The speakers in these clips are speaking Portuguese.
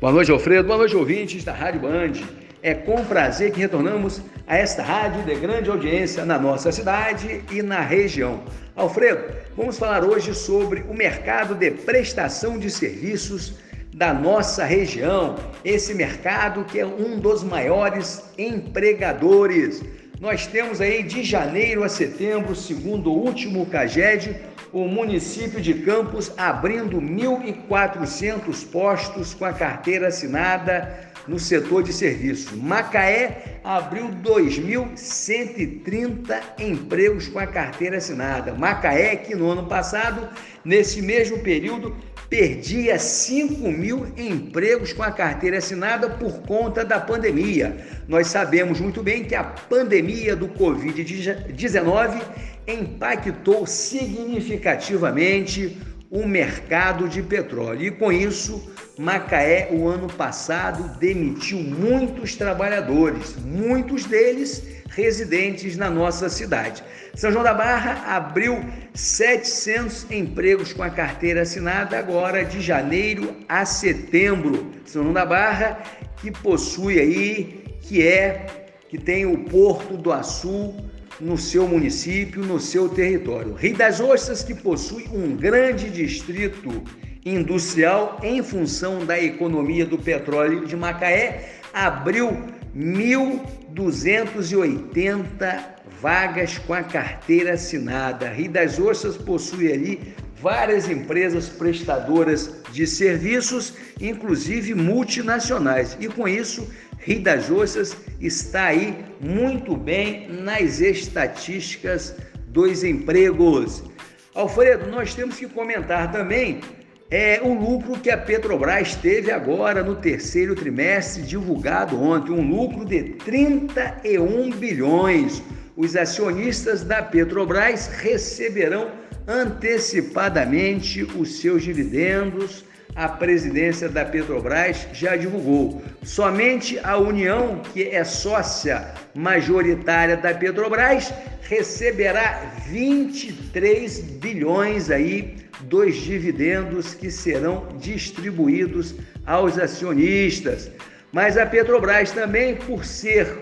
Boa noite, Alfredo. Boa noite, ouvintes da Rádio Band. É com prazer que retornamos a esta rádio de grande audiência na nossa cidade e na região. Alfredo, vamos falar hoje sobre o mercado de prestação de serviços da nossa região. Esse mercado que é um dos maiores empregadores. Nós temos aí de janeiro a setembro, segundo o último CAGED, o município de Campos abrindo 1.400 postos com a carteira assinada no setor de serviço. Macaé abriu 2.130 empregos com a carteira assinada. Macaé, que no ano passado, nesse mesmo período, perdia 5 mil empregos com a carteira assinada por conta da pandemia. Nós sabemos muito bem que a pandemia do Covid-19 impactou significativamente o mercado de petróleo. E com isso, Macaé, o ano passado, demitiu muitos trabalhadores, muitos deles residentes na nossa cidade. São João da Barra abriu 700 empregos com a carteira assinada agora de janeiro a setembro. São João da Barra que possui aí, que é, que tem o Porto do Açu no seu município, no seu território. Rio das Ostras, que possui um grande distrito industrial em função da economia do petróleo de Macaé, abriu 1.280 vagas com a carteira assinada. Rio das Ostras possui ali várias empresas prestadoras de serviços, inclusive multinacionais. E com isso, Rio das Ostras está aí muito bem nas estatísticas dos empregos. Alfredo, nós temos que comentar também é, o lucro que a Petrobras teve agora no terceiro trimestre, divulgado ontem, um lucro de 31 bilhões. Os acionistas da Petrobras receberão antecipadamente os seus dividendos a presidência da Petrobras já divulgou. Somente a União, que é sócia majoritária da Petrobras, receberá 23 bilhões aí dos dividendos que serão distribuídos aos acionistas. Mas a Petrobras também, por ser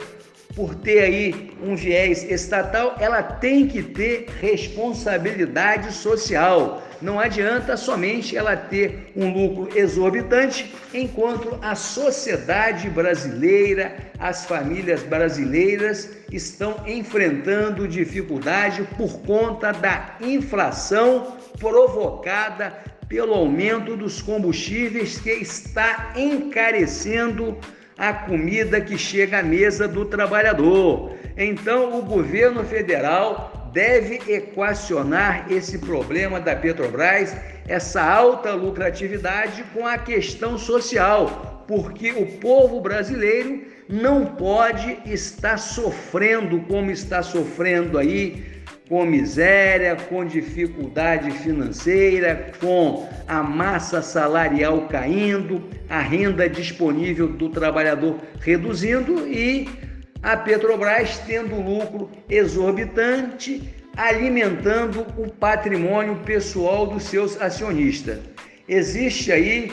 por ter aí um viés estatal, ela tem que ter responsabilidade social. Não adianta somente ela ter um lucro exorbitante, enquanto a sociedade brasileira, as famílias brasileiras estão enfrentando dificuldade por conta da inflação provocada pelo aumento dos combustíveis que está encarecendo a comida que chega à mesa do trabalhador. Então, o governo federal deve equacionar esse problema da Petrobras, essa alta lucratividade, com a questão social, porque o povo brasileiro não pode estar sofrendo como está sofrendo aí com miséria, com dificuldade financeira, com a massa salarial caindo, a renda disponível do trabalhador reduzindo e a Petrobras tendo lucro exorbitante, alimentando o patrimônio pessoal dos seus acionistas. Existe aí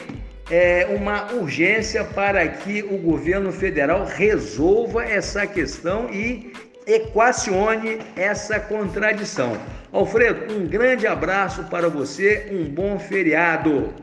é, uma urgência para que o governo federal resolva essa questão e equacione essa contradição. Alfredo, um grande abraço para você, um bom feriado.